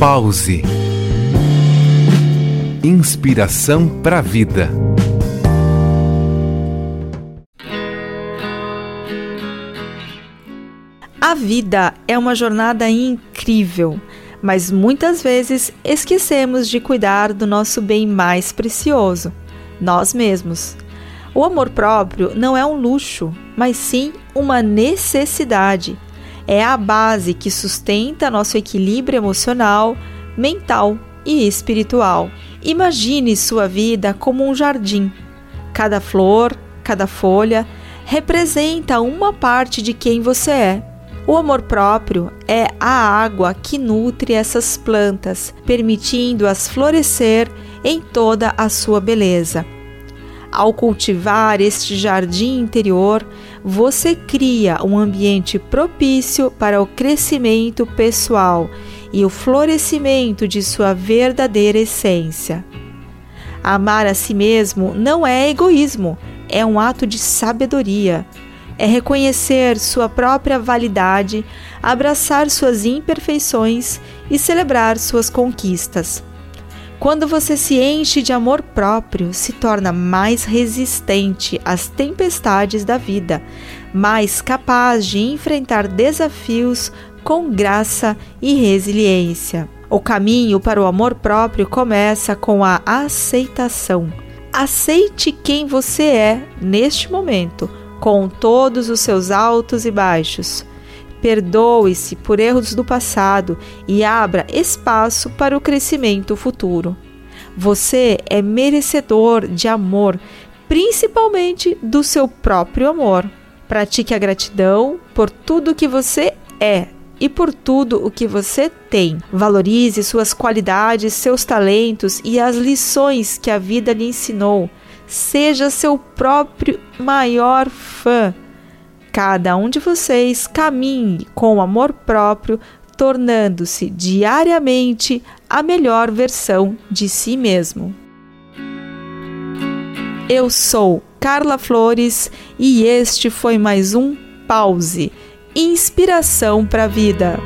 Pause. Inspiração para a vida. A vida é uma jornada incrível, mas muitas vezes esquecemos de cuidar do nosso bem mais precioso, nós mesmos. O amor próprio não é um luxo, mas sim uma necessidade. É a base que sustenta nosso equilíbrio emocional, mental e espiritual. Imagine sua vida como um jardim. Cada flor, cada folha representa uma parte de quem você é. O amor próprio é a água que nutre essas plantas, permitindo-as florescer em toda a sua beleza. Ao cultivar este jardim interior, você cria um ambiente propício para o crescimento pessoal e o florescimento de sua verdadeira essência. Amar a si mesmo não é egoísmo, é um ato de sabedoria. É reconhecer sua própria validade, abraçar suas imperfeições e celebrar suas conquistas. Quando você se enche de amor próprio, se torna mais resistente às tempestades da vida, mais capaz de enfrentar desafios com graça e resiliência. O caminho para o amor próprio começa com a aceitação. Aceite quem você é neste momento, com todos os seus altos e baixos. Perdoe-se por erros do passado e abra espaço para o crescimento futuro. Você é merecedor de amor, principalmente do seu próprio amor. Pratique a gratidão por tudo que você é e por tudo o que você tem. Valorize suas qualidades, seus talentos e as lições que a vida lhe ensinou. Seja seu próprio maior fã. Cada um de vocês caminhe com amor próprio, tornando-se diariamente a melhor versão de si mesmo. Eu sou Carla Flores e este foi mais um Pause Inspiração para a Vida.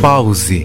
Pause